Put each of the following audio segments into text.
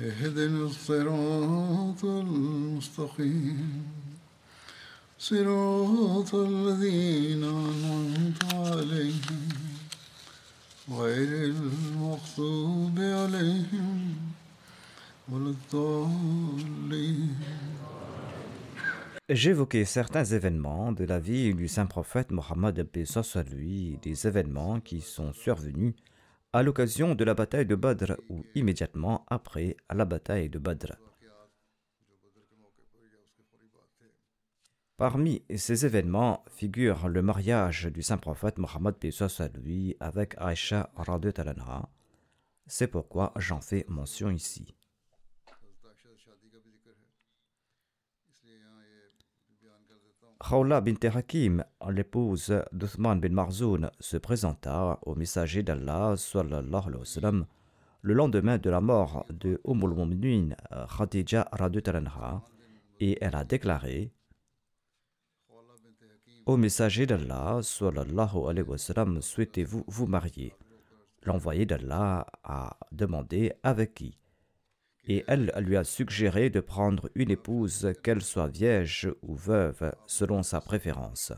اهدنا الصراط المستقيم صراط الذين أنعمت عليهم غير المغضوب عليهم ولا الضالين J'évoquais certains événements de la vie du saint prophète Mohammed soit lui, des événements qui sont survenus à l'occasion de la bataille de Badr ou immédiatement après la bataille de Badr. Parmi ces événements figure le mariage du saint prophète Mohammed lui avec Aisha Talanha. C'est pourquoi j'en fais mention ici. Khawla bint Hakim, l'épouse d'Uthman bin Marzoun, se présenta au messager d'Allah sallallahu le lendemain de la mort de Umm al Khadija Talanha et elle a déclaré Au messager d'Allah sallallahu alayhi wa sallam, souhaitez-vous vous marier? L'envoyé d'Allah a demandé avec qui? Et elle lui a suggéré de prendre une épouse, qu'elle soit vierge ou veuve, selon sa préférence.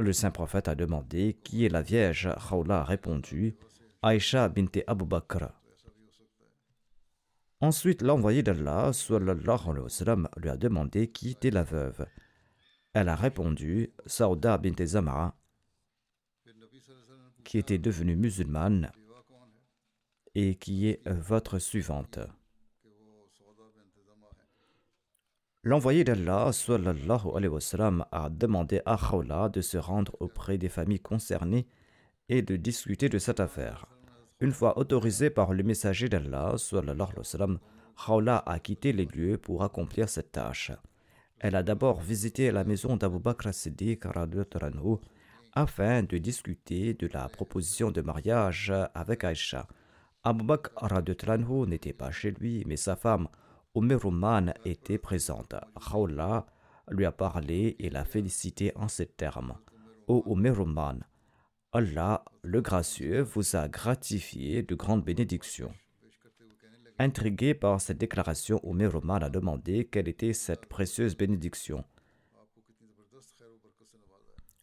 Le saint prophète a demandé qui est la vierge? Khawla a répondu Aïcha bint Abu Bakr. Ensuite, l'envoyé d'Allah lui a demandé qui était la veuve? Elle a répondu Saouda bint Zamra, qui était devenue musulmane et qui est votre suivante. L'envoyé d'Allah a demandé à Khawla de se rendre auprès des familles concernées et de discuter de cette affaire. Une fois autorisée par le messager d'Allah sallallahu a quitté les lieux pour accomplir cette tâche. Elle a d'abord visité la maison d'Abu Bakr Siddiq afin de discuter de la proposition de mariage avec Aïcha. Abu Bakr n'était pas chez lui, mais sa femme Umm était présente. Khawla lui a parlé et l'a félicité en ces termes. Ô umm Allah, le gracieux, vous a gratifié de grandes bénédictions. Intrigué par cette déclaration, Umm a demandé quelle était cette précieuse bénédiction.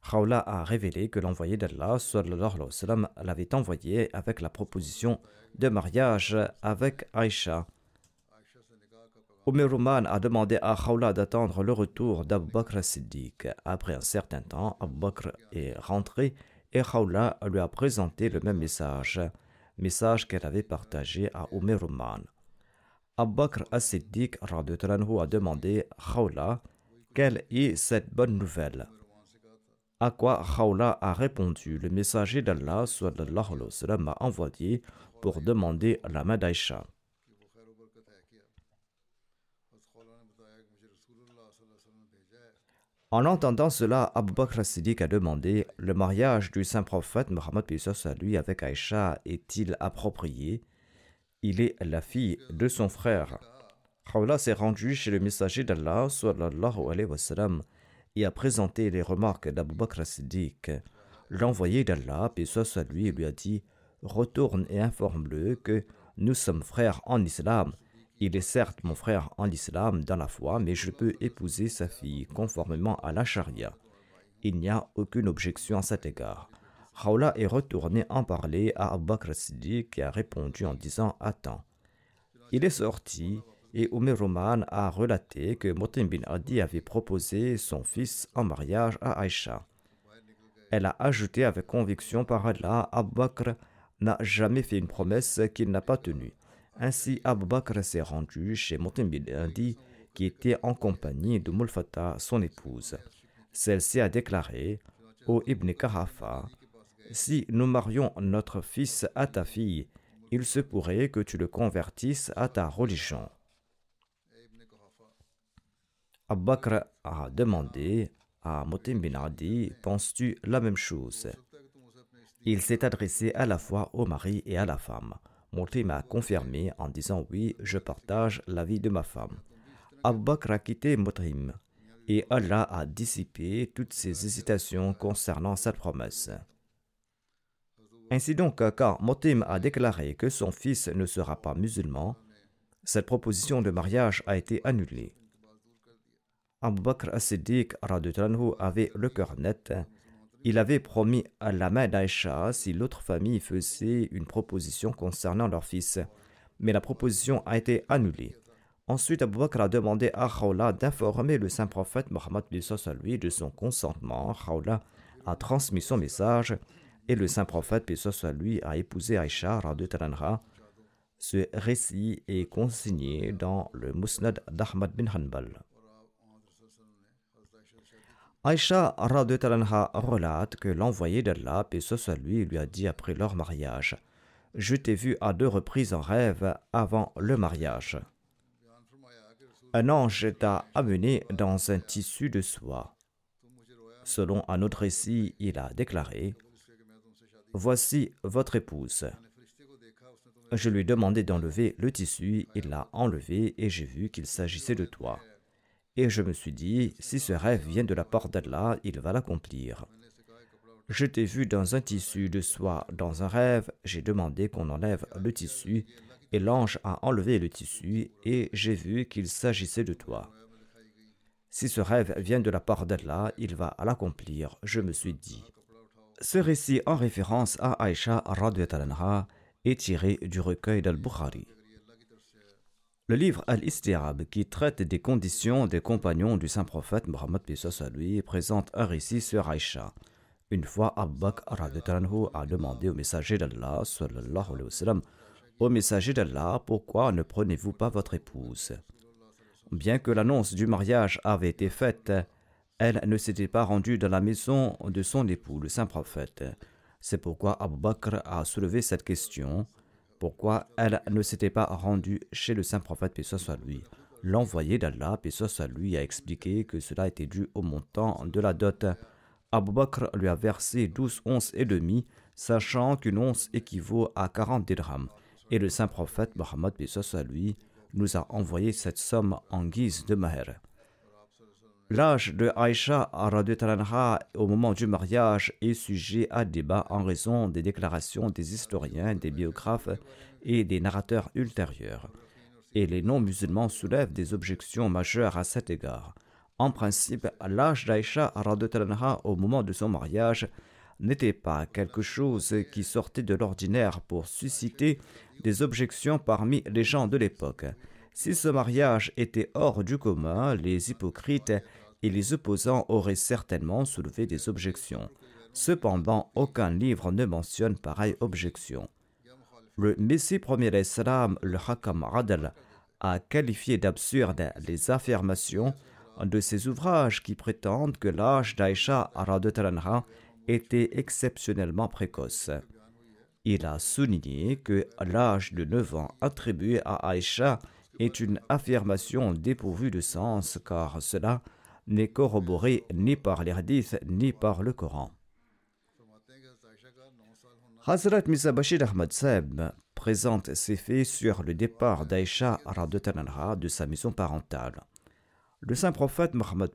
Khawla a révélé que l'envoyé d'Allah l'avait envoyé avec la proposition de mariage avec Aïcha. Umm a demandé à Khawla d'attendre le retour d'Abu Bakr. Après un certain temps, Abu Bakr est rentré et Khawla lui a présenté le même message, message qu'elle avait partagé à Umm Abu Bakr Siddiq a demandé à Khawla quelle est cette bonne nouvelle. À quoi Khawla a répondu Le messager d'Allah m'a envoyé pour demander la main d'Aïcha. En entendant cela, Abu Bakr Siddiq a demandé Le mariage du saint prophète Mohammed à lui avec Aïcha est-il approprié? Il est la fille de son frère. Khawla s'est rendu chez le messager d'Allah sallallahu alayhi wa sallam et a présenté les remarques d'Abu Bakr Siddiq. L'envoyé d'Allah, paix soit lui, lui a dit Retourne et informe-le que nous sommes frères en islam. Il est certes mon frère en islam dans la foi, mais je peux épouser sa fille conformément à la charia. Il n'y a aucune objection à cet égard. Khawla est retourné en parler à Abu Bakr Siddiq qui a répondu en disant Attends. Il est sorti et Omer Roman a relaté que Motim bin Adi avait proposé son fils en mariage à Aïcha. Elle a ajouté avec conviction par Allah Abu Bakr n'a jamais fait une promesse qu'il n'a pas tenue. Ainsi, Abu Bakr s'est rendu chez Motim bin Adi qui était en compagnie de Mulfata, son épouse. Celle-ci a déclaré Ô Ibn Kahafa, si nous marions notre fils à ta fille, il se pourrait que tu le convertisses à ta religion. Abu Bakr a demandé à Motim bin Adi Penses-tu la même chose? Il s'est adressé à la fois au mari et à la femme. Motim a confirmé en disant Oui, je partage la vie de ma femme. Abu Bakr a quitté Motim et Allah a dissipé toutes ses hésitations concernant cette promesse. Ainsi donc, quand Motim a déclaré que son fils ne sera pas musulman, cette proposition de mariage a été annulée. Abu Bakr as-Siddiq avait le cœur net. Il avait promis à la main d'Aïcha si l'autre famille faisait une proposition concernant leur fils, mais la proposition a été annulée. Ensuite, Abu Bakr a demandé à Khawla d'informer le saint prophète Mohammed lui de son consentement. Khawla a transmis son message et le saint prophète lui a épousé Aïcha Ce récit est consigné dans le Musnad d'Ahmad bin Hanbal. Aïcha relate que l'envoyé d'Allah, paix soit lui, lui a dit après leur mariage Je t'ai vu à deux reprises en rêve avant le mariage un ange t'a amené dans un tissu de soie. Selon un autre récit, il a déclaré Voici votre épouse. Je lui ai demandé d'enlever le tissu, il l'a enlevé et j'ai vu qu'il s'agissait de toi. Et je me suis dit, si ce rêve vient de la part d'Allah, il va l'accomplir. Je t'ai vu dans un tissu de soie dans un rêve, j'ai demandé qu'on enlève le tissu et l'ange a enlevé le tissu et j'ai vu qu'il s'agissait de toi. Si ce rêve vient de la part d'Allah, il va l'accomplir, je me suis dit. Ce récit en référence à Aïcha est tiré du recueil d'Al-Bukhari. Le livre Al-Istiab, qui traite des conditions des compagnons du saint prophète Mohammed lui, présente un récit sur Aïcha. Une fois, Abu Bakr a demandé au messager d'Allah au messager d'Allah, pourquoi ne prenez-vous pas votre épouse? Bien que l'annonce du mariage avait été faite, elle ne s'était pas rendue dans la maison de son époux, le saint prophète. C'est pourquoi Abu a soulevé cette question. Pourquoi elle ne s'était pas rendue chez le saint prophète, paix soit lui? L'envoyé d'Allah, paix lui, a expliqué que cela était dû au montant de la dot. Abu Bakr lui a versé douze onces et demi, sachant qu'une once équivaut à 40 dirhams. Et le saint prophète Mohammed lui nous a envoyé cette somme en guise de maher. L'âge de Aïcha au moment du mariage est sujet à débat en raison des déclarations des historiens, des biographes et des narrateurs ultérieurs. Et les non-musulmans soulèvent des objections majeures à cet égard. En principe, l'âge d'Aïcha au moment de son mariage n'était pas quelque chose qui sortait de l'ordinaire pour susciter des objections parmi les gens de l'époque. Si ce mariage était hors du commun, les hypocrites et les opposants auraient certainement soulevé des objections. Cependant, aucun livre ne mentionne pareille objection. Le Messie premier Islam, le Hakam Radal, a qualifié d'absurde les affirmations de ces ouvrages qui prétendent que l'âge d'Aïcha était exceptionnellement précoce. Il a souligné que l'âge de 9 ans attribué à Aïcha est une affirmation dépourvue de sens car cela n'est corroboré ni par les ni par le Coran. Hazrat Misa Bashir Ahmad Seb présente ses faits sur le départ d'Aïcha de sa maison parentale. Le saint prophète Mohammed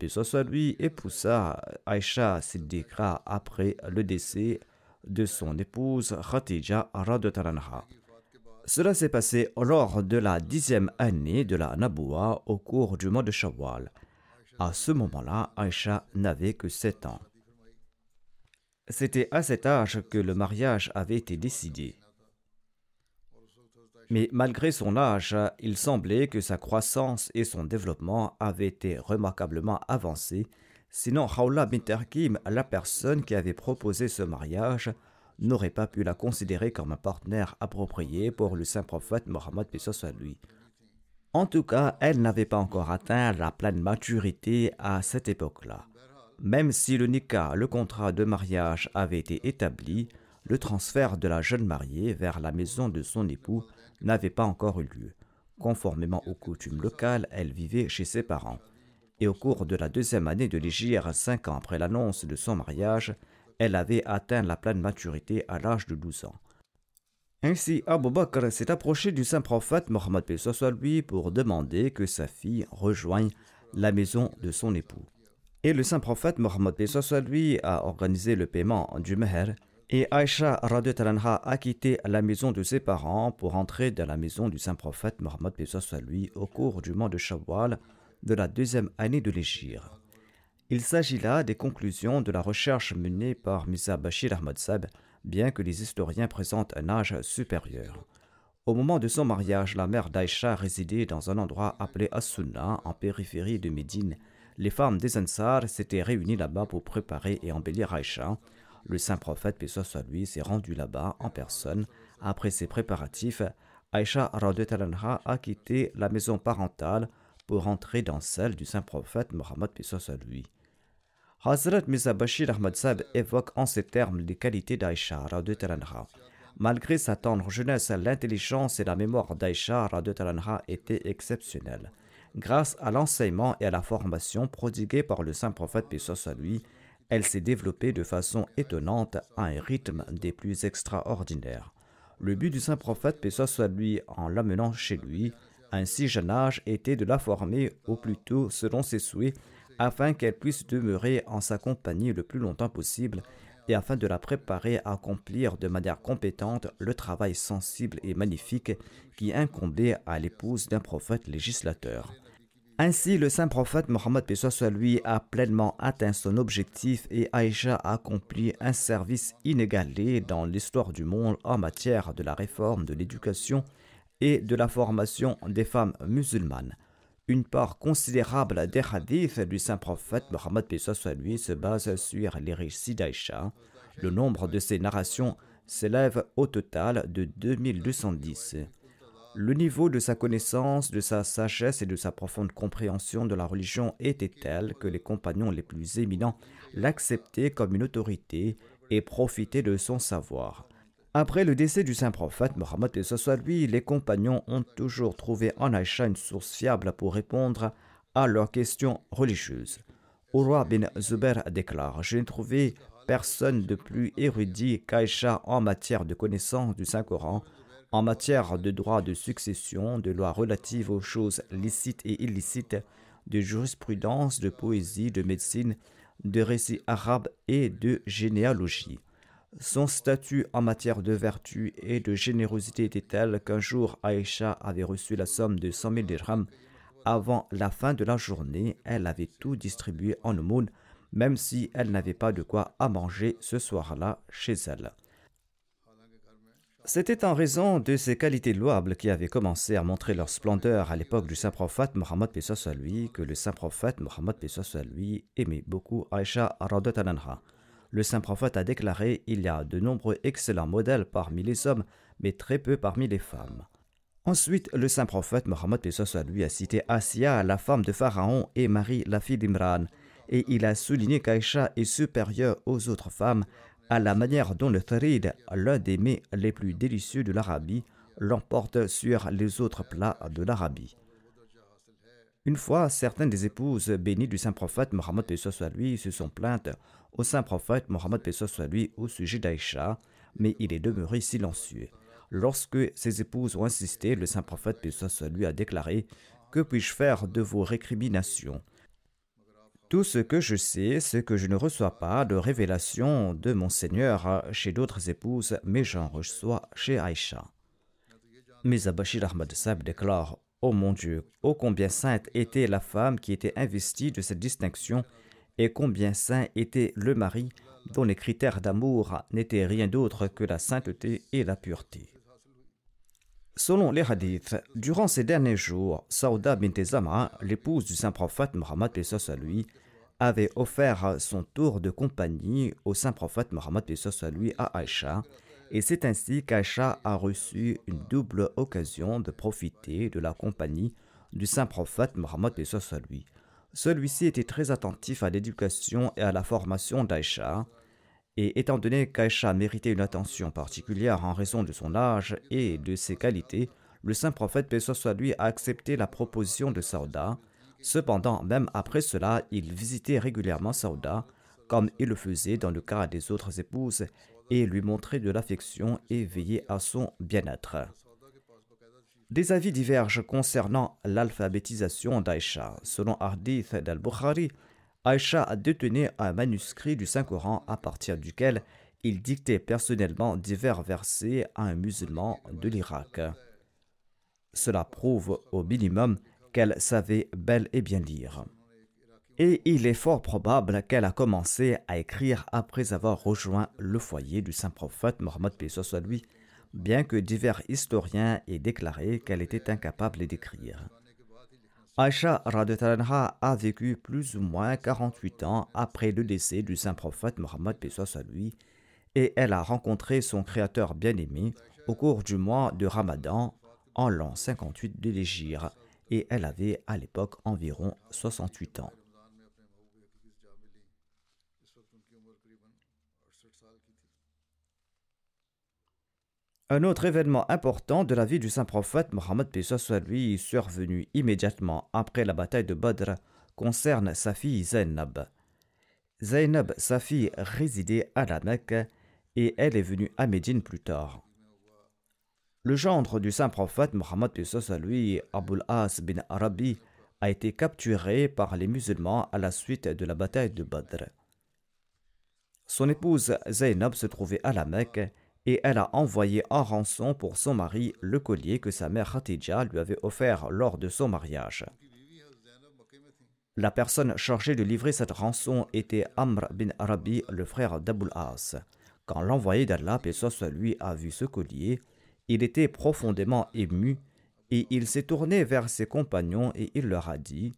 lui épousa Aïcha Siddiqa après le décès de son épouse Khatija Radutaranha. Cela s'est passé lors de la dixième année de la Naboua au cours du mois de Shawwal. À ce moment-là, Aïcha n'avait que sept ans. C'était à cet âge que le mariage avait été décidé. Mais malgré son âge, il semblait que sa croissance et son développement avaient été remarquablement avancés. Sinon, Khawla bin Tarkim, la personne qui avait proposé ce mariage, n'aurait pas pu la considérer comme un partenaire approprié pour le saint prophète Mohammed soit lui. En tout cas, elle n'avait pas encore atteint la pleine maturité à cette époque-là. Même si le nikah, le contrat de mariage, avait été établi, le transfert de la jeune mariée vers la maison de son époux n'avait pas encore eu lieu. Conformément aux coutumes locales, elle vivait chez ses parents. Et au cours de la deuxième année de l'Égypte, cinq ans après l'annonce de son mariage, elle avait atteint la pleine maturité à l'âge de 12 ans. Ainsi, Abu Bakr s'est approché du saint prophète Mohammed pour demander que sa fille rejoigne la maison de son époux. Et le saint prophète Mohammed a organisé le paiement du meher et Aïcha a quitté la maison de ses parents pour entrer dans la maison du saint prophète Mohammed au cours du mois de Shawwal de la deuxième année de l'Égypte. Il s'agit là des conclusions de la recherche menée par Misa Bashir Ahmad Sab, bien que les historiens présentent un âge supérieur. Au moment de son mariage, la mère d'Aïcha résidait dans un endroit appelé as en périphérie de Médine. Les femmes des Ansar s'étaient réunies là-bas pour préparer et embellir Aïcha. Le saint prophète, paix soit lui, s'est rendu là-bas en personne. Après ces préparatifs, Aïcha a quitté la maison parentale pour entrer dans celle du saint prophète Mohammed, paix soit lui. Hazrat Mirza Bashir Ahmad Sab évoque en ces termes les qualités d'Aïcha Malgré sa tendre jeunesse, l'intelligence et la mémoire d'Aïcha étaient exceptionnelles. Grâce à l'enseignement et à la formation prodiguée par le saint prophète paix soit lui, elle s'est développée de façon étonnante à un rythme des plus extraordinaires. Le but du saint prophète, paix soit lui, en l'amenant chez lui, à un si jeune âge, était de la former au plus tôt selon ses souhaits, afin qu'elle puisse demeurer en sa compagnie le plus longtemps possible et afin de la préparer à accomplir de manière compétente le travail sensible et magnifique qui incombait à l'épouse d'un prophète législateur. Ainsi, le saint prophète Mohammed soit lui a pleinement atteint son objectif et Aïcha a accompli un service inégalé dans l'histoire du monde en matière de la réforme de l'éducation et de la formation des femmes musulmanes. Une part considérable des hadiths du saint prophète Mohammed lui se base sur les récits d'Aïcha. Le nombre de ces narrations s'élève au total de 2210. Le niveau de sa connaissance, de sa sagesse et de sa profonde compréhension de la religion était tel que les compagnons les plus éminents l'acceptaient comme une autorité et profitaient de son savoir. Après le décès du saint prophète Mohammed et soit lui, les compagnons ont toujours trouvé en Aïcha une source fiable pour répondre à leurs questions religieuses. Urwa bin Zubair déclare Je n'ai trouvé personne de plus érudit qu'Aïcha en matière de connaissance du Saint-Coran en matière de droit de succession, de lois relatives aux choses licites et illicites, de jurisprudence, de poésie, de médecine, de récits arabes et de généalogie. Son statut en matière de vertu et de générosité était tel qu'un jour Aïcha avait reçu la somme de 100 000 dirhams. Avant la fin de la journée, elle avait tout distribué en aumône, même si elle n'avait pas de quoi à manger ce soir-là chez elle. C'était en raison de ces qualités louables qui avaient commencé à montrer leur splendeur à l'époque du saint prophète Mohammed soit lui que le saint prophète Mohammed soit lui aimait beaucoup Aïcha Anha. Le saint prophète a déclaré Il y a de nombreux excellents modèles parmi les hommes, mais très peu parmi les femmes. Ensuite, le saint prophète Mohammed lui a cité Asiya, la femme de Pharaon, et Marie, la fille d'Imran, et il a souligné qu'Aïcha est supérieure aux autres femmes à la manière dont le tharid, l'un des mets les plus délicieux de l'Arabie, l'emporte sur les autres plats de l'Arabie. Une fois, certaines des épouses bénies du saint prophète Mohammed soit lui se sont plaintes au saint prophète Mohammed soit lui au sujet d'Aïcha, mais il est demeuré silencieux. Lorsque ses épouses ont insisté, le saint prophète soit lui a déclaré Que puis-je faire de vos récriminations? Tout ce que je sais, c'est que je ne reçois pas de révélation de mon Seigneur chez d'autres épouses, mais j'en reçois chez Aïcha. Mais Abashir Ahmad Sab déclare oh mon Dieu, ô combien sainte était la femme qui était investie de cette distinction et combien saint était le mari dont les critères d'amour n'étaient rien d'autre que la sainteté et la pureté. Selon les hadiths, durant ces derniers jours, Saouda bint Zama, l'épouse du saint prophète Mohammed à avait offert son tour de compagnie au saint prophète Mohammed à lui à Aïcha, et c'est ainsi qu'Aïcha a reçu une double occasion de profiter de la compagnie du saint prophète Mohammed lui. Celui-ci était très attentif à l'éducation et à la formation d'Aïcha, et étant donné qu'Aïcha méritait une attention particulière en raison de son âge et de ses qualités, le saint prophète, paix soit lui, a accepté la proposition de Saouda. Cependant, même après cela, il visitait régulièrement Saouda, comme il le faisait dans le cas des autres épouses, et lui montrait de l'affection et veillait à son bien-être. Des avis divergent concernant l'alphabétisation d'Aïcha. Selon Hadith d'Al-Bukhari, Aïcha détenait un manuscrit du Saint-Coran à partir duquel il dictait personnellement divers versets à un musulman de l'Irak. Cela prouve au minimum qu'elle savait bel et bien lire. Et il est fort probable qu'elle a commencé à écrire après avoir rejoint le foyer du saint prophète Mohammed soit lui, bien que divers historiens aient déclaré qu'elle était incapable d'écrire. Aïcha a vécu plus ou moins 48 ans après le décès du saint prophète Mohammed à lui, et elle a rencontré son créateur bien-aimé au cours du mois de Ramadan en l'an 58 de l'Égypte, et elle avait à l'époque environ 68 ans. Un autre événement important de la vie du saint prophète Mohammed lui survenu immédiatement après la bataille de Badr concerne sa fille Zainab. Zainab, sa fille, résidait à la Mecque et elle est venue à Médine plus tard. Le gendre du saint prophète Mohammed lui, Abul As bin Arabi, a été capturé par les musulmans à la suite de la bataille de Badr. Son épouse Zainab se trouvait à la Mecque et elle a envoyé en rançon pour son mari le collier que sa mère Khatija lui avait offert lors de son mariage. La personne chargée de livrer cette rançon était Amr bin Arabi, le frère d'Abul As. Quand l'envoyé d'Allah, lui, a vu ce collier, il était profondément ému et il s'est tourné vers ses compagnons et il leur a dit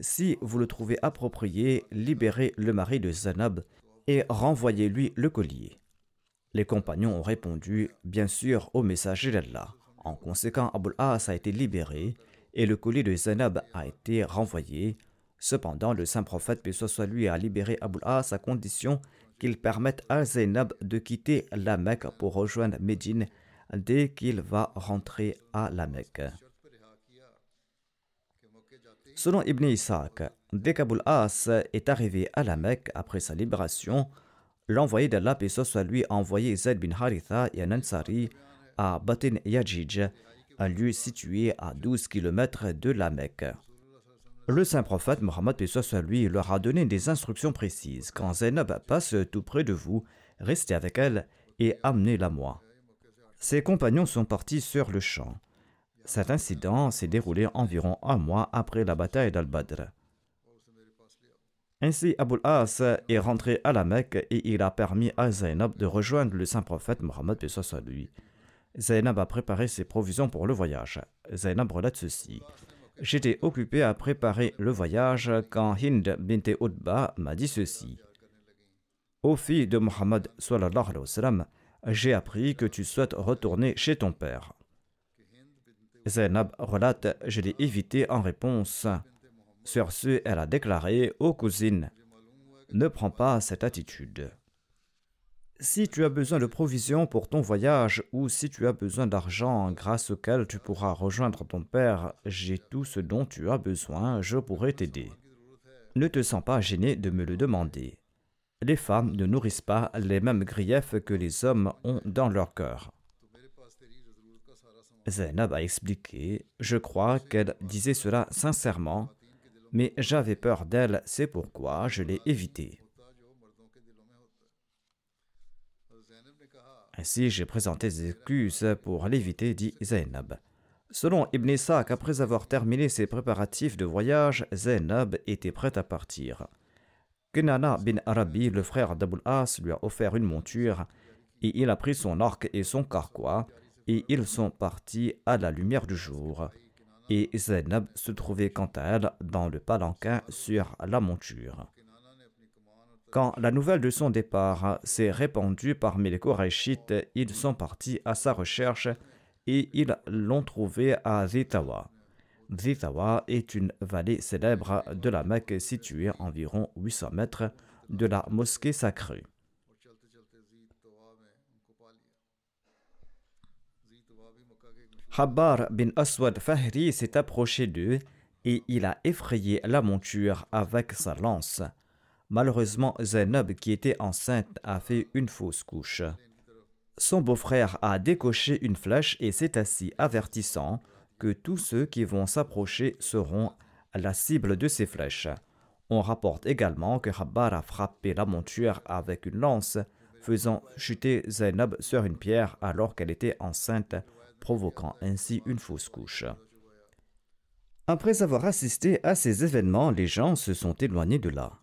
Si vous le trouvez approprié, libérez le mari de Zanab et renvoyez-lui le collier. Les compagnons ont répondu, bien sûr, au messager d'Allah. En conséquent, Abul As a été libéré et le collier de Zainab a été renvoyé. Cependant, le saint prophète, paix soit lui, a libéré Abul As à condition qu'il permette à Zainab de quitter la Mecque pour rejoindre Médine dès qu'il va rentrer à la Mecque. Selon Ibn Ishaq, dès qu'Abul As est arrivé à la Mecque après sa libération, l'envoyé d'Allah, paix soit lui, a envoyé Zaid bin Haritha et un à Batin Yajij, un lieu situé à 12 km de la Mecque. Le saint prophète Mohammed soit lui leur a donné des instructions précises. Quand Zainab passe tout près de vous, restez avec elle et amenez-la moi. Ses compagnons sont partis sur le champ. Cet incident s'est déroulé environ un mois après la bataille d'Al-Badr. Ainsi, Abul As est rentré à la Mecque et il a permis à Zainab de rejoindre le saint prophète Mohammed lui. Zainab a préparé ses provisions pour le voyage. Zainab relate ceci. J'étais occupé à préparer le voyage quand Hind bint Utba m'a dit ceci. Ô fille de Mohammed j'ai appris que tu souhaites retourner chez ton père. Zainab relate Je l'ai évité en réponse sur ce, elle a déclaré aux cousines Ne prends pas cette attitude. Si tu as besoin de provisions pour ton voyage ou si tu as besoin d'argent grâce auquel tu pourras rejoindre ton père, j'ai tout ce dont tu as besoin, je pourrai t'aider. Ne te sens pas gêné de me le demander. Les femmes ne nourrissent pas les mêmes griefs que les hommes ont dans leur cœur. Zainab a expliqué Je crois qu'elle disait cela sincèrement mais j'avais peur d'elle, c'est pourquoi je l'ai évitée. Ainsi, j'ai présenté des excuses pour l'éviter, dit Zainab. Selon Ibn Ishaq, après avoir terminé ses préparatifs de voyage, Zainab était prête à partir. Kenana bin Arabi, le frère d'Abul As, lui a offert une monture et il a pris son arc et son carquois et ils sont partis à la lumière du jour. Et Zainab se trouvait quant à elle dans le palanquin sur la monture. Quand la nouvelle de son départ s'est répandue parmi les Korachites, ils sont partis à sa recherche et ils l'ont trouvé à Zitawa. Zitawa est une vallée célèbre de la Mecque située à environ 800 mètres de la mosquée sacrée. Habbar bin Aswad Fahri s'est approché d'eux et il a effrayé la monture avec sa lance. Malheureusement, Zainab, qui était enceinte, a fait une fausse couche. Son beau-frère a décoché une flèche et s'est assis, avertissant que tous ceux qui vont s'approcher seront la cible de ces flèches. On rapporte également que Habbar a frappé la monture avec une lance, faisant chuter Zainab sur une pierre alors qu'elle était enceinte, provoquant ainsi une fausse couche. Après avoir assisté à ces événements, les gens se sont éloignés de là.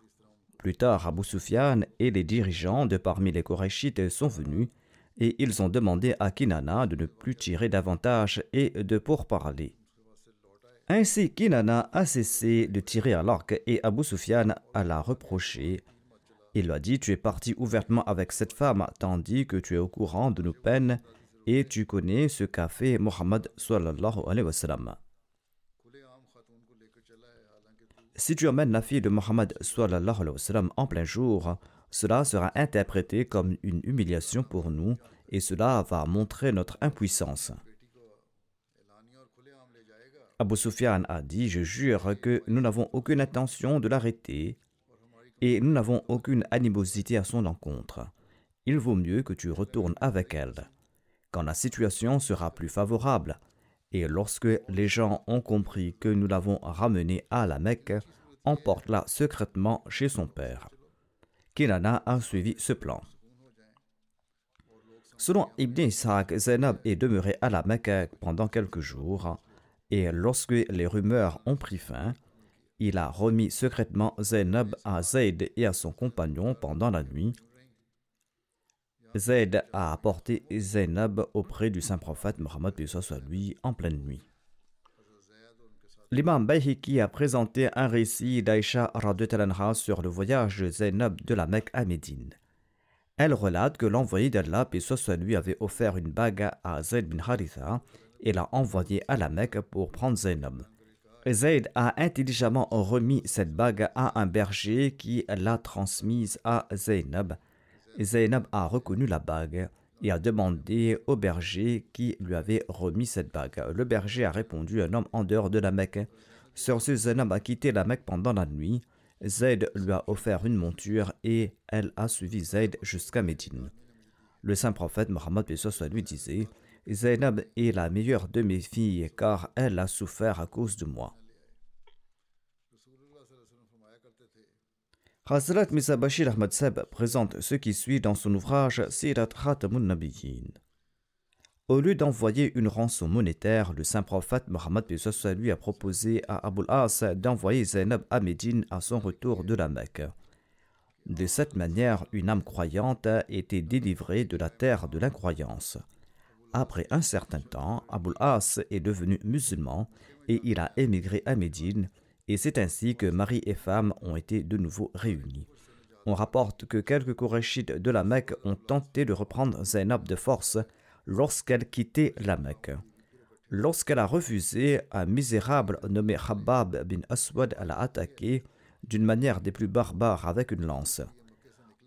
Plus tard, Abu Sufyan et les dirigeants de parmi les Korachites sont venus et ils ont demandé à Kinana de ne plus tirer davantage et de pourparler. Ainsi, Kinana a cessé de tirer à l'arc et Abu Sufyan a la reproché. Il lui a dit Tu es parti ouvertement avec cette femme, tandis que tu es au courant de nos peines et tu connais ce qu'a fait Mohammed sallallahu alayhi wa sallam. Si tu emmènes la fille de Mohammed en plein jour, cela sera interprété comme une humiliation pour nous et cela va montrer notre impuissance. Abu Sufyan a dit Je jure que nous n'avons aucune intention de l'arrêter et nous n'avons aucune animosité à son encontre. Il vaut mieux que tu retournes avec elle. Quand la situation sera plus favorable, et lorsque les gens ont compris que nous l'avons ramenée à la Mecque, emporte-la secrètement chez son père. Kinana a suivi ce plan. Selon Ibn Ishaq, Zainab est demeurée à la Mecque pendant quelques jours, et lorsque les rumeurs ont pris fin, il a remis secrètement Zainab à Zayd et à son compagnon pendant la nuit, Zayd a apporté Zainab auprès du saint prophète Mohammed lui en pleine nuit. L'imam Bayhiki a présenté un récit d'Aïcha sur le voyage de Zainab de la Mecque à Médine. Elle relate que l'envoyé d'Allah, soit lui, avait offert une bague à Zayd bin Haritha et l'a envoyé à la Mecque pour prendre Zainab. Zayd a intelligemment remis cette bague à un berger qui l'a transmise à Zainab Zainab a reconnu la bague et a demandé au berger qui lui avait remis cette bague. Le berger a répondu un homme en dehors de la Mecque. Ce, Zainab a quitté la Mecque pendant la nuit. Zaid lui a offert une monture et elle a suivi Zaid jusqu'à Médine. Le saint prophète Mohammed lui disait Zainab est la meilleure de mes filles car elle a souffert à cause de moi. Hazrat Misa Bashir Ahmad Seb présente ce qui suit dans son ouvrage Sirat Khatamun Nabiyyin. Au lieu d'envoyer une rançon monétaire, le saint prophète Mohammed lui a proposé à Abul As d'envoyer Zainab à Médine à son retour de la Mecque. De cette manière, une âme croyante était délivrée de la terre de l'incroyance. Après un certain temps, Abul As est devenu musulman et il a émigré à Médine et c'est ainsi que mari et femme ont été de nouveau réunis. On rapporte que quelques Korachites de la Mecque ont tenté de reprendre Zainab de force lorsqu'elle quittait la Mecque. Lorsqu'elle a refusé, un misérable nommé Habab bin Aswad l'a attaqué d'une manière des plus barbares avec une lance.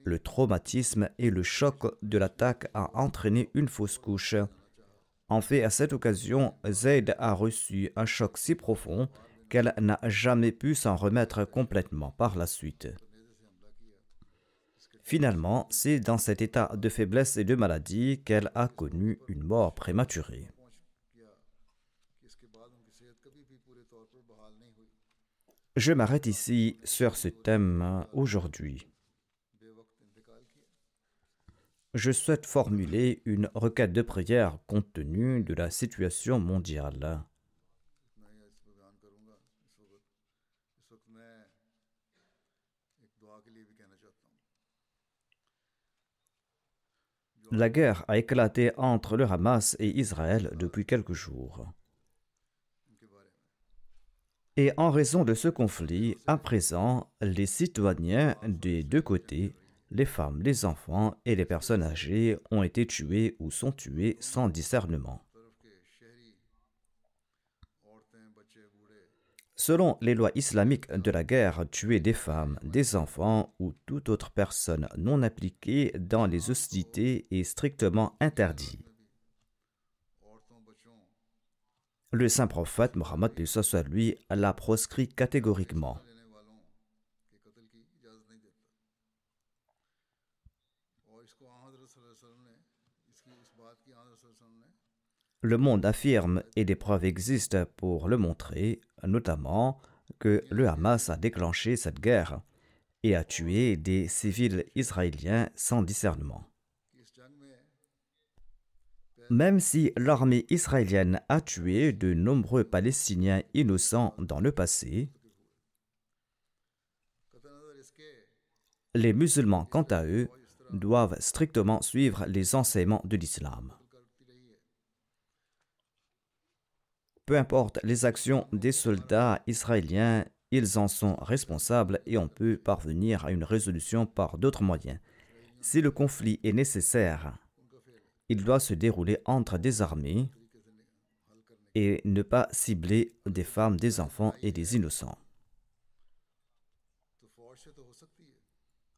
Le traumatisme et le choc de l'attaque a entraîné une fausse couche. En fait, à cette occasion, Zayd a reçu un choc si profond qu'elle n'a jamais pu s'en remettre complètement par la suite. Finalement, c'est dans cet état de faiblesse et de maladie qu'elle a connu une mort prématurée. Je m'arrête ici sur ce thème aujourd'hui. Je souhaite formuler une requête de prière compte tenu de la situation mondiale. La guerre a éclaté entre le Hamas et Israël depuis quelques jours. Et en raison de ce conflit, à présent, les citoyens des deux côtés, les femmes, les enfants et les personnes âgées ont été tués ou sont tués sans discernement. Selon les lois islamiques de la guerre, tuer des femmes, des enfants ou toute autre personne non impliquée dans les hostilités est strictement interdit. Le saint prophète Mohammed lui l'a proscrit catégoriquement. Le monde affirme, et des preuves existent pour le montrer, notamment que le Hamas a déclenché cette guerre et a tué des civils israéliens sans discernement. Même si l'armée israélienne a tué de nombreux Palestiniens innocents dans le passé, les musulmans, quant à eux, doivent strictement suivre les enseignements de l'islam. Peu importe les actions des soldats israéliens, ils en sont responsables et on peut parvenir à une résolution par d'autres moyens. Si le conflit est nécessaire, il doit se dérouler entre des armées et ne pas cibler des femmes, des enfants et des innocents.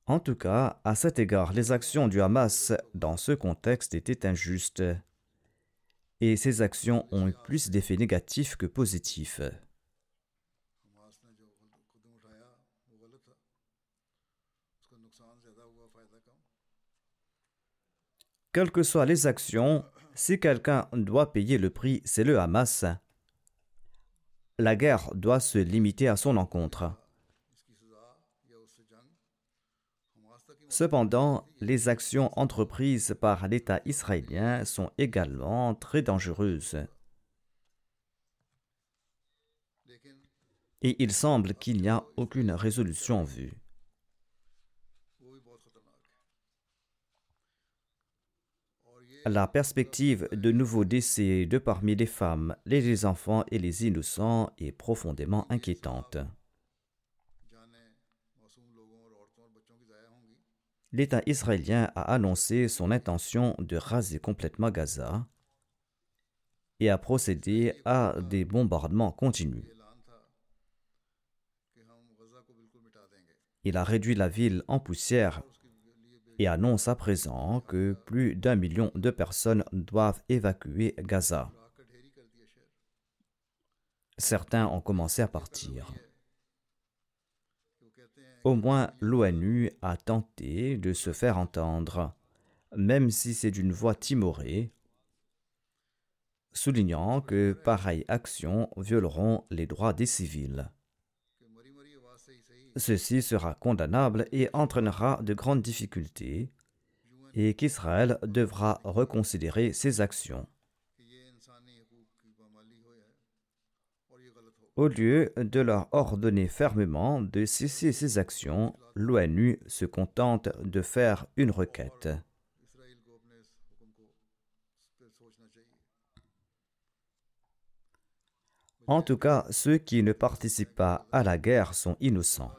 En tout cas, à cet égard, les actions du Hamas dans ce contexte étaient injustes et ces actions ont eu plus d'effets négatifs que positifs. Quelles que soient les actions, si quelqu'un doit payer le prix, c'est le Hamas. La guerre doit se limiter à son encontre. Cependant, les actions entreprises par l'État israélien sont également très dangereuses. Et il semble qu'il n'y a aucune résolution en vue. La perspective de nouveaux décès de parmi les femmes, les enfants et les innocents est profondément inquiétante. l'État israélien a annoncé son intention de raser complètement Gaza et a procédé à des bombardements continus. Il a réduit la ville en poussière et annonce à présent que plus d'un million de personnes doivent évacuer Gaza. Certains ont commencé à partir. Au moins l'ONU a tenté de se faire entendre, même si c'est d'une voix timorée, soulignant que pareilles actions violeront les droits des civils. Ceci sera condamnable et entraînera de grandes difficultés, et qu'Israël devra reconsidérer ses actions. Au lieu de leur ordonner fermement de cesser ces actions, l'ONU se contente de faire une requête. En tout cas, ceux qui ne participent pas à la guerre sont innocents.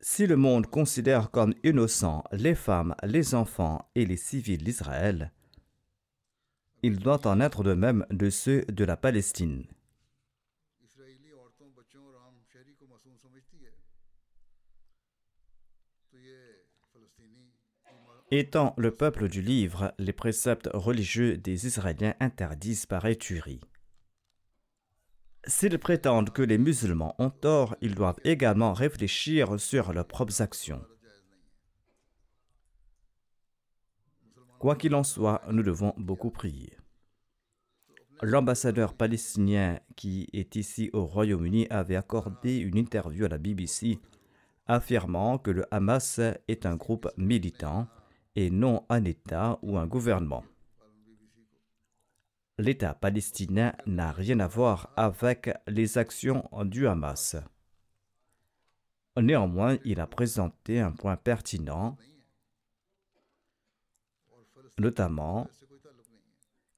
Si le monde considère comme innocents les femmes, les enfants et les civils d'Israël, il doit en être de même de ceux de la Palestine. Étant le peuple du livre, les préceptes religieux des Israéliens interdisent pareille tuerie. S'ils prétendent que les musulmans ont tort, ils doivent également réfléchir sur leurs propres actions. Quoi qu'il en soit, nous devons beaucoup prier. L'ambassadeur palestinien qui est ici au Royaume-Uni avait accordé une interview à la BBC affirmant que le Hamas est un groupe militant et non un État ou un gouvernement. L'État palestinien n'a rien à voir avec les actions du Hamas. Néanmoins, il a présenté un point pertinent, notamment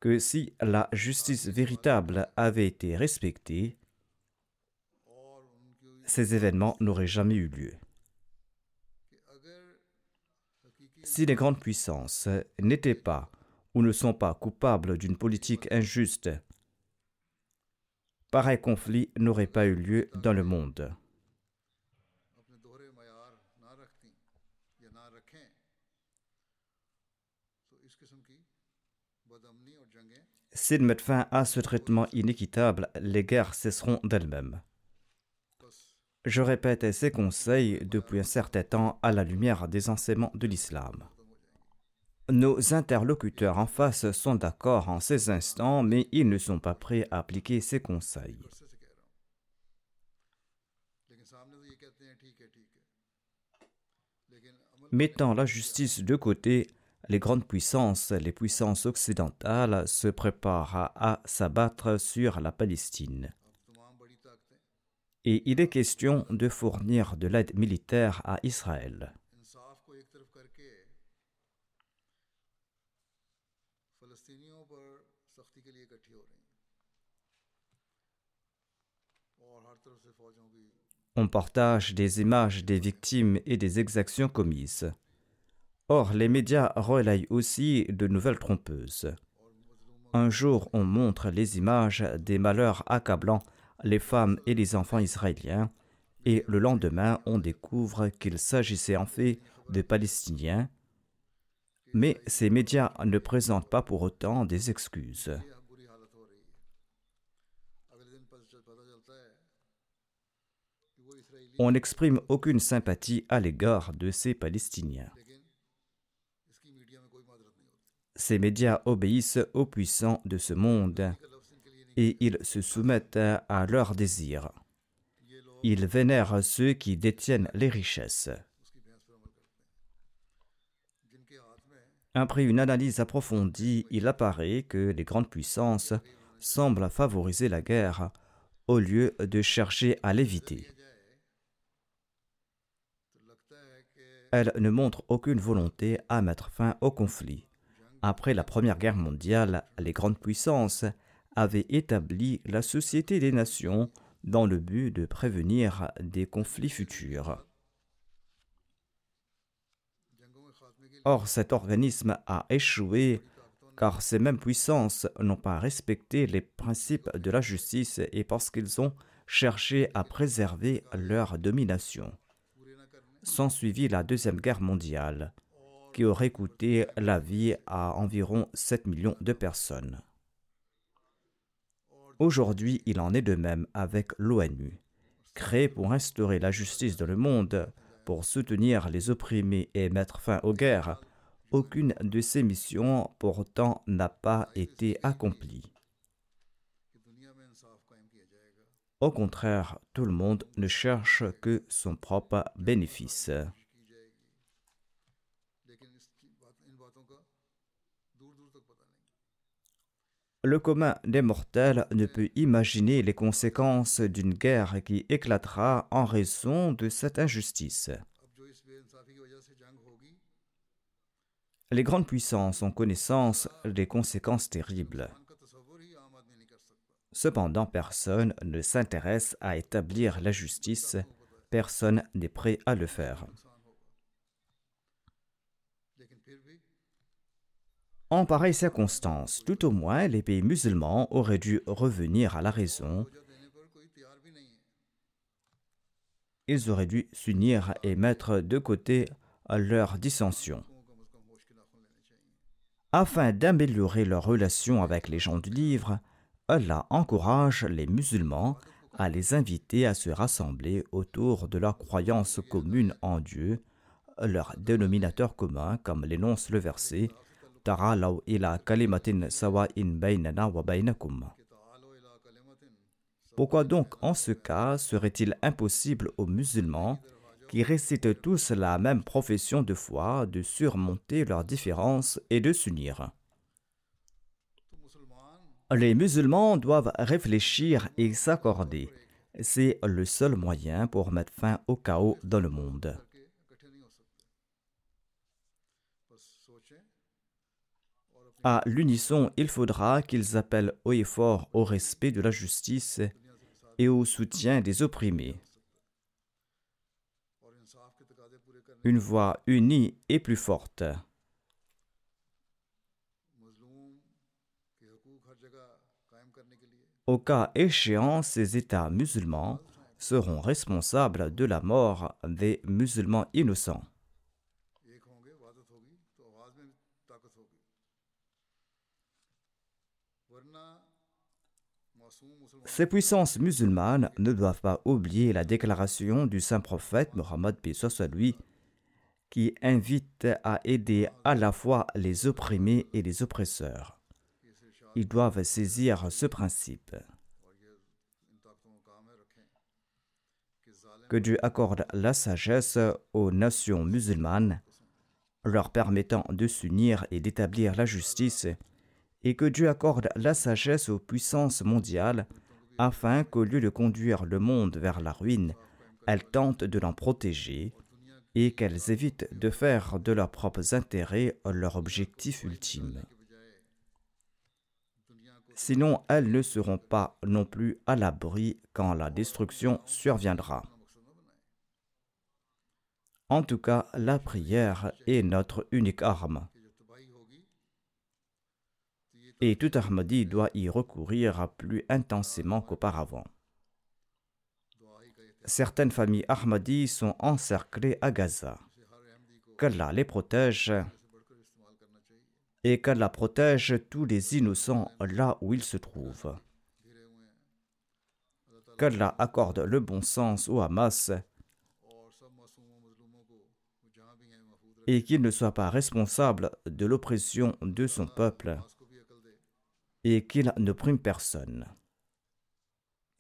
que si la justice véritable avait été respectée, ces événements n'auraient jamais eu lieu. Si les grandes puissances n'étaient pas ou ne sont pas coupables d'une politique injuste, pareil conflit n'aurait pas eu lieu dans le monde. S'ils mettent fin à ce traitement inéquitable, les guerres cesseront d'elles-mêmes. Je répète ces conseils depuis un certain temps à la lumière des enseignements de l'islam. Nos interlocuteurs en face sont d'accord en ces instants, mais ils ne sont pas prêts à appliquer ces conseils. Mettant la justice de côté, les grandes puissances, les puissances occidentales, se préparent à s'abattre sur la Palestine. Et il est question de fournir de l'aide militaire à Israël. On partage des images des victimes et des exactions commises. Or, les médias relayent aussi de nouvelles trompeuses. Un jour, on montre les images des malheurs accablant les femmes et les enfants israéliens, et le lendemain, on découvre qu'il s'agissait en fait de Palestiniens, mais ces médias ne présentent pas pour autant des excuses. On n'exprime aucune sympathie à l'égard de ces Palestiniens. Ces médias obéissent aux puissants de ce monde et ils se soumettent à leurs désirs. Ils vénèrent ceux qui détiennent les richesses. Après une analyse approfondie, il apparaît que les grandes puissances semblent favoriser la guerre au lieu de chercher à l'éviter. Elles ne montrent aucune volonté à mettre fin au conflit. Après la Première Guerre mondiale, les grandes puissances avaient établi la Société des Nations dans le but de prévenir des conflits futurs. Or, cet organisme a échoué car ces mêmes puissances n'ont pas respecté les principes de la justice et parce qu'ils ont cherché à préserver leur domination. S'ensuivit la Deuxième Guerre mondiale qui aurait coûté la vie à environ 7 millions de personnes. Aujourd'hui, il en est de même avec l'ONU, créée pour instaurer la justice dans le monde, pour soutenir les opprimés et mettre fin aux guerres. Aucune de ces missions pourtant n'a pas été accomplie. Au contraire, tout le monde ne cherche que son propre bénéfice. Le commun des mortels ne peut imaginer les conséquences d'une guerre qui éclatera en raison de cette injustice. Les grandes puissances ont connaissance des conséquences terribles. Cependant, personne ne s'intéresse à établir la justice, personne n'est prêt à le faire. En pareille circonstance, tout au moins, les pays musulmans auraient dû revenir à la raison. Ils auraient dû s'unir et mettre de côté leurs dissensions. Afin d'améliorer leurs relations avec les gens du livre, Allah encourage les musulmans à les inviter à se rassembler autour de leur croyance commune en Dieu, leur dénominateur commun, comme l'énonce le verset pourquoi donc, en ce cas, serait-il impossible aux musulmans qui récitent tous la même profession de foi de surmonter leurs différences et de s'unir? Les musulmans doivent réfléchir et s'accorder. c'est le seul moyen pour mettre fin au chaos dans le monde. À l'unisson, il faudra qu'ils appellent haut et fort au respect de la justice et au soutien des opprimés. Une voix unie et plus forte. Au cas échéant, ces États musulmans seront responsables de la mort des musulmans innocents. Ces puissances musulmanes ne doivent pas oublier la déclaration du saint prophète Mohammed lui qui invite à aider à la fois les opprimés et les oppresseurs. Ils doivent saisir ce principe. Que Dieu accorde la sagesse aux nations musulmanes, leur permettant de s'unir et d'établir la justice, et que Dieu accorde la sagesse aux puissances mondiales, afin qu'au lieu de conduire le monde vers la ruine, elles tentent de l'en protéger et qu'elles évitent de faire de leurs propres intérêts leur objectif ultime. Sinon, elles ne seront pas non plus à l'abri quand la destruction surviendra. En tout cas, la prière est notre unique arme. Et tout Ahmadi doit y recourir plus intensément qu'auparavant. Certaines familles Ahmadi sont encerclées à Gaza. Qu'Allah les protège et qu'Allah protège tous les innocents là où ils se trouvent. Qu'Allah accorde le bon sens au Hamas et qu'il ne soit pas responsable de l'oppression de son peuple et qu'il ne prime personne.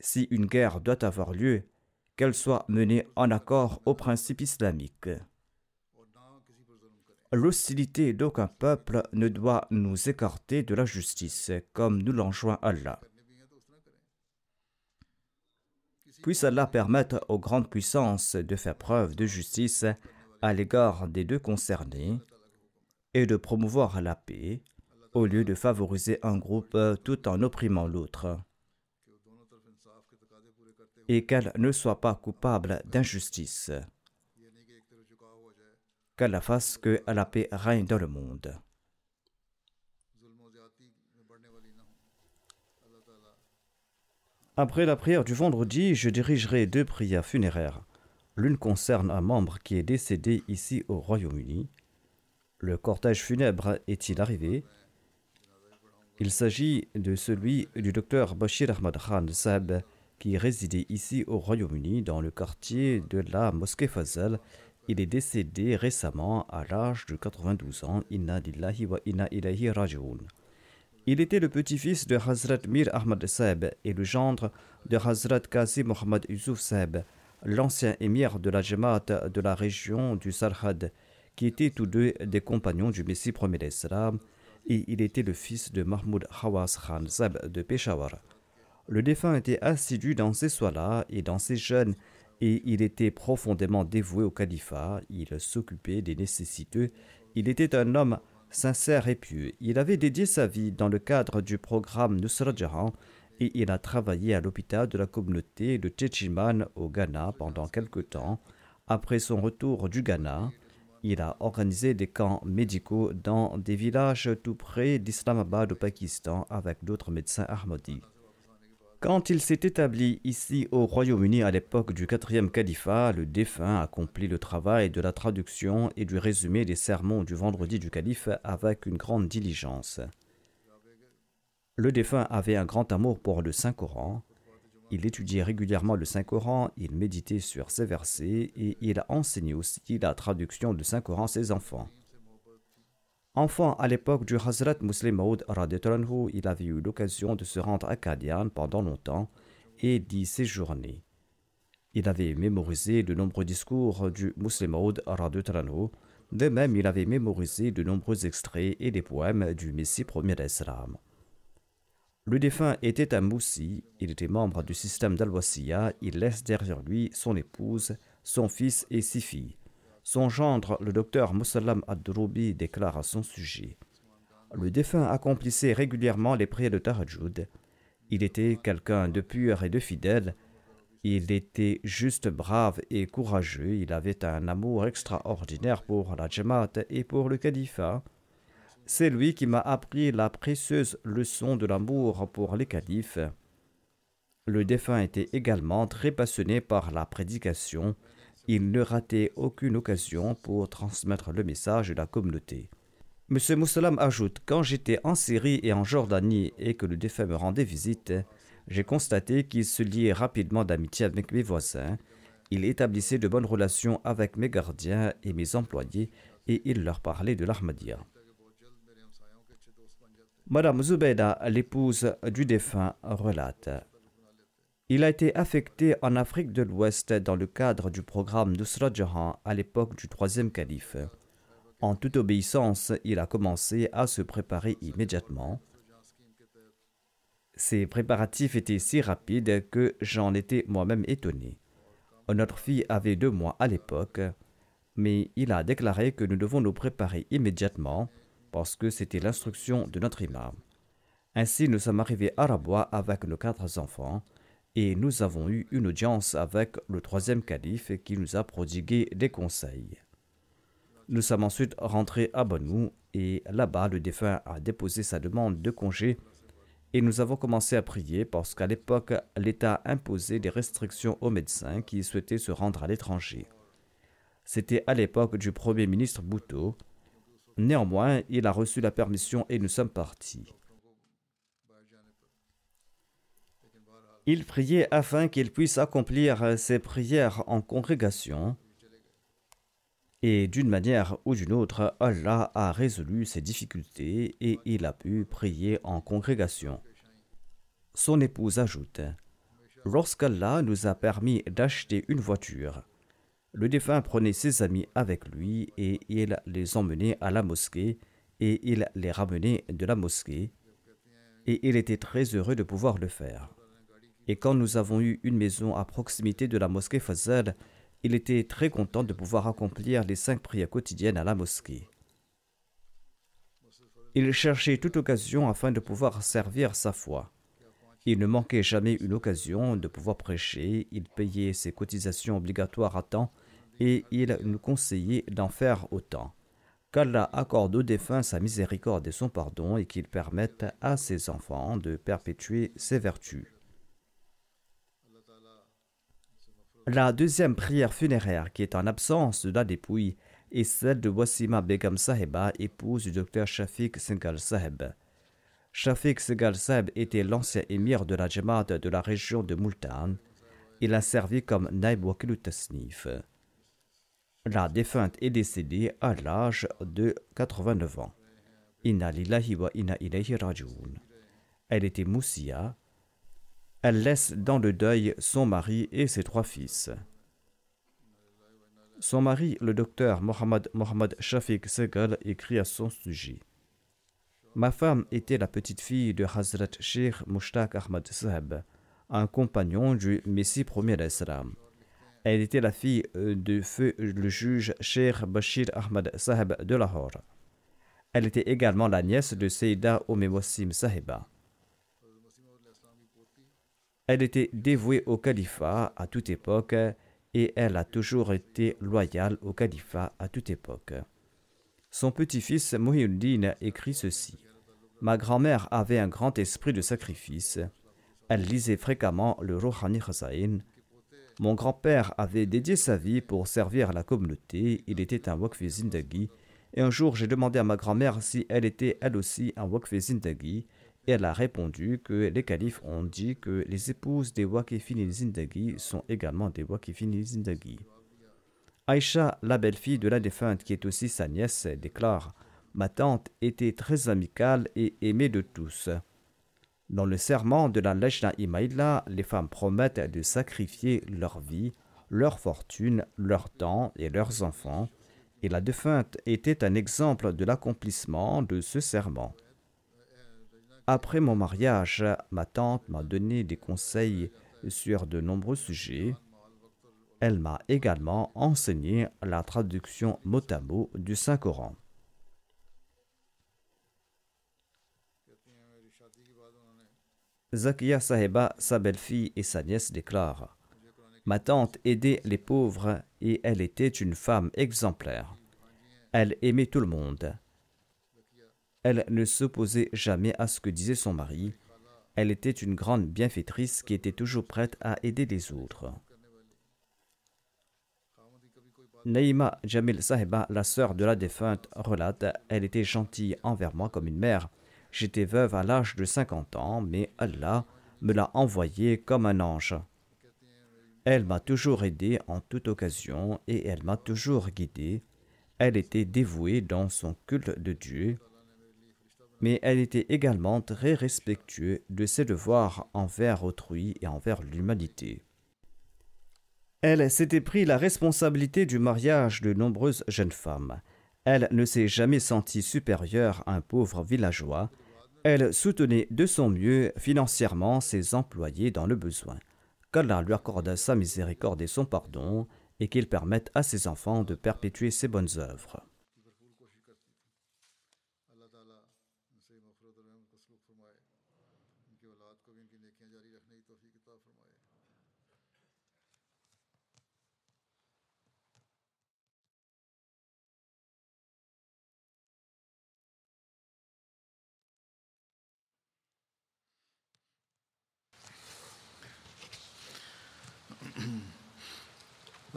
Si une guerre doit avoir lieu, qu'elle soit menée en accord aux principes islamiques. L'hostilité d'aucun peuple ne doit nous écarter de la justice, comme nous l'enjoint Allah. Puisse Allah permettre aux grandes puissances de faire preuve de justice à l'égard des deux concernés et de promouvoir la paix au lieu de favoriser un groupe tout en opprimant l'autre et qu'elle ne soit pas coupable d'injustice qu'Allah fasse que la paix règne dans le monde. Après la prière du vendredi, je dirigerai deux prières funéraires. L'une concerne un membre qui est décédé ici au Royaume-Uni. Le cortège funèbre est-il arrivé? Il s'agit de celui du docteur Bashir Ahmad Khan Saab qui résidait ici au Royaume-Uni dans le quartier de la mosquée Fazal il est décédé récemment à l'âge de 92 ans. Inna dillahi wa inna ilayhi rajoun. Il était le petit-fils de Hazrat Mir Ahmad Saeb et le gendre de Hazrat Qazi Muhammad Yusuf Saeb, l'ancien émir de la Jamaat de la région du Sarhad, qui étaient tous deux des compagnons du Messie premier d'Islam, et il était le fils de Mahmoud Hawas Khan Saeb de Peshawar. Le défunt était assidu dans ses soirs et dans ses jeûnes et il était profondément dévoué au califat, il s'occupait des nécessiteux, il était un homme sincère et pieux. Il avait dédié sa vie dans le cadre du programme Nusra Jahan et il a travaillé à l'hôpital de la communauté de Tchéchiman au Ghana pendant quelque temps. Après son retour du Ghana, il a organisé des camps médicaux dans des villages tout près d'Islamabad au Pakistan avec d'autres médecins Ahmadis. Quand il s'est établi ici au Royaume-Uni à l'époque du quatrième califat, le défunt accomplit le travail de la traduction et du résumé des sermons du vendredi du calife avec une grande diligence. Le défunt avait un grand amour pour le Saint-Coran. Il étudiait régulièrement le Saint-Coran, il méditait sur ses versets et il a enseigné aussi la traduction du Saint-Coran à ses enfants. Enfant à l'époque du Hazrat Muslim Maud il avait eu l'occasion de se rendre à Kadian pendant longtemps et d'y séjourner. Il avait mémorisé de nombreux discours du Muslim Maud de même il avait mémorisé de nombreux extraits et des poèmes du Messie premier d'Islam. Le défunt était un moussi, il était membre du système dal il laisse derrière lui son épouse, son fils et six filles. Son gendre, le docteur Moussalam ad déclare à son sujet Le défunt accomplissait régulièrement les prières de Tahajjud. Il était quelqu'un de pur et de fidèle. Il était juste brave et courageux. Il avait un amour extraordinaire pour la Jamaat et pour le califat. C'est lui qui m'a appris la précieuse leçon de l'amour pour les califes. Le défunt était également très passionné par la prédication il ne ratait aucune occasion pour transmettre le message de la communauté. M. Moussalam ajoute Quand j'étais en Syrie et en Jordanie et que le défunt me rendait visite, j'ai constaté qu'il se liait rapidement d'amitié avec mes voisins. Il établissait de bonnes relations avec mes gardiens et mes employés et il leur parlait de l'Ahmadiyya. Madame Zubeida, l'épouse du défunt, relate il a été affecté en Afrique de l'Ouest dans le cadre du programme Nusrat Jahan à l'époque du troisième calife. En toute obéissance, il a commencé à se préparer immédiatement. Ces préparatifs étaient si rapides que j'en étais moi-même étonné. Notre fille avait deux mois à l'époque, mais il a déclaré que nous devons nous préparer immédiatement parce que c'était l'instruction de notre imam. Ainsi, nous sommes arrivés à Rabois avec nos quatre enfants et nous avons eu une audience avec le troisième calife qui nous a prodigué des conseils. Nous sommes ensuite rentrés à Banou et là-bas le défunt a déposé sa demande de congé et nous avons commencé à prier parce qu'à l'époque l'État imposait des restrictions aux médecins qui souhaitaient se rendre à l'étranger. C'était à l'époque du Premier ministre Bhutto. Néanmoins, il a reçu la permission et nous sommes partis. Il priait afin qu'il puisse accomplir ses prières en congrégation. Et d'une manière ou d'une autre, Allah a résolu ses difficultés et il a pu prier en congrégation. Son épouse ajoute Lorsqu'Allah nous a permis d'acheter une voiture, le défunt prenait ses amis avec lui et il les emmenait à la mosquée et il les ramenait de la mosquée et il était très heureux de pouvoir le faire. Et quand nous avons eu une maison à proximité de la mosquée Fazal, il était très content de pouvoir accomplir les cinq prières quotidiennes à la mosquée. Il cherchait toute occasion afin de pouvoir servir sa foi. Il ne manquait jamais une occasion de pouvoir prêcher, il payait ses cotisations obligatoires à temps et il nous conseillait d'en faire autant. Qu'Allah accorde aux défunts sa miséricorde et son pardon et qu'il permette à ses enfants de perpétuer ses vertus. La deuxième prière funéraire qui est en absence de la dépouille est celle de Wassima Begum Saheba, épouse du docteur Shafiq Singhal Saheb. Shafiq Singhal Saheb était l'ancien émir de la Jamaat de la région de Multan. Il a servi comme Naib Wakil Tasnif. La défunte est décédée à l'âge de 89 ans. Elle était moussia, elle laisse dans le deuil son mari et ses trois fils. Son mari, le docteur Mohamed Mohamed Shafiq Segal, écrit à son sujet. Ma femme était la petite fille de Hazrat Sheikh Mushtaq Ahmad Saheb, un compagnon du Messie premier d'Islam. Elle était la fille euh, de feu le juge Sheikh Bashir Ahmad Saheb de Lahore. Elle était également la nièce de Seyda Wassim Sahiba. Elle était dévouée au califat à toute époque et elle a toujours été loyale au califat à toute époque. Son petit-fils Muhyiddin écrit ceci. Ma grand-mère avait un grand esprit de sacrifice. Elle lisait fréquemment le Rouhani Khazain. Mon grand-père avait dédié sa vie pour servir la communauté. Il était un Wakfi Zindagi. Et un jour, j'ai demandé à ma grand-mère si elle était elle aussi un Wakfi Zindagi elle a répondu que les califes ont dit que les épouses des Wakifin Zindagi sont également des Wakifin Zindagi. Aïcha, la belle-fille de la défunte qui est aussi sa nièce, déclare Ma tante était très amicale et aimée de tous. Dans le serment de la Lejna Imaïla, les femmes promettent de sacrifier leur vie, leur fortune, leur temps et leurs enfants, et la défunte était un exemple de l'accomplissement de ce serment. Après mon mariage, ma tante m'a donné des conseils sur de nombreux sujets. Elle m'a également enseigné la traduction mot à mot du Saint-Coran. Zakia Saheba, sa belle-fille et sa nièce déclarent Ma tante aidait les pauvres et elle était une femme exemplaire. Elle aimait tout le monde. Elle ne s'opposait jamais à ce que disait son mari. Elle était une grande bienfaitrice qui était toujours prête à aider les autres. Naïma Jamil Saheba, la sœur de la défunte, relate Elle était gentille envers moi comme une mère. J'étais veuve à l'âge de 50 ans, mais Allah me l'a envoyée comme un ange. Elle m'a toujours aidé en toute occasion et elle m'a toujours guidé. Elle était dévouée dans son culte de Dieu, mais elle était également très respectueuse de ses devoirs envers autrui et envers l'humanité. Elle s'était pris la responsabilité du mariage de nombreuses jeunes femmes. Elle ne s'est jamais sentie supérieure à un pauvre villageois. Elle soutenait de son mieux financièrement ses employés dans le besoin. Qu'Allah lui accorde sa miséricorde et son pardon, et qu'il permette à ses enfants de perpétuer ses bonnes œuvres.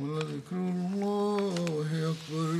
ولذكر الله أكبر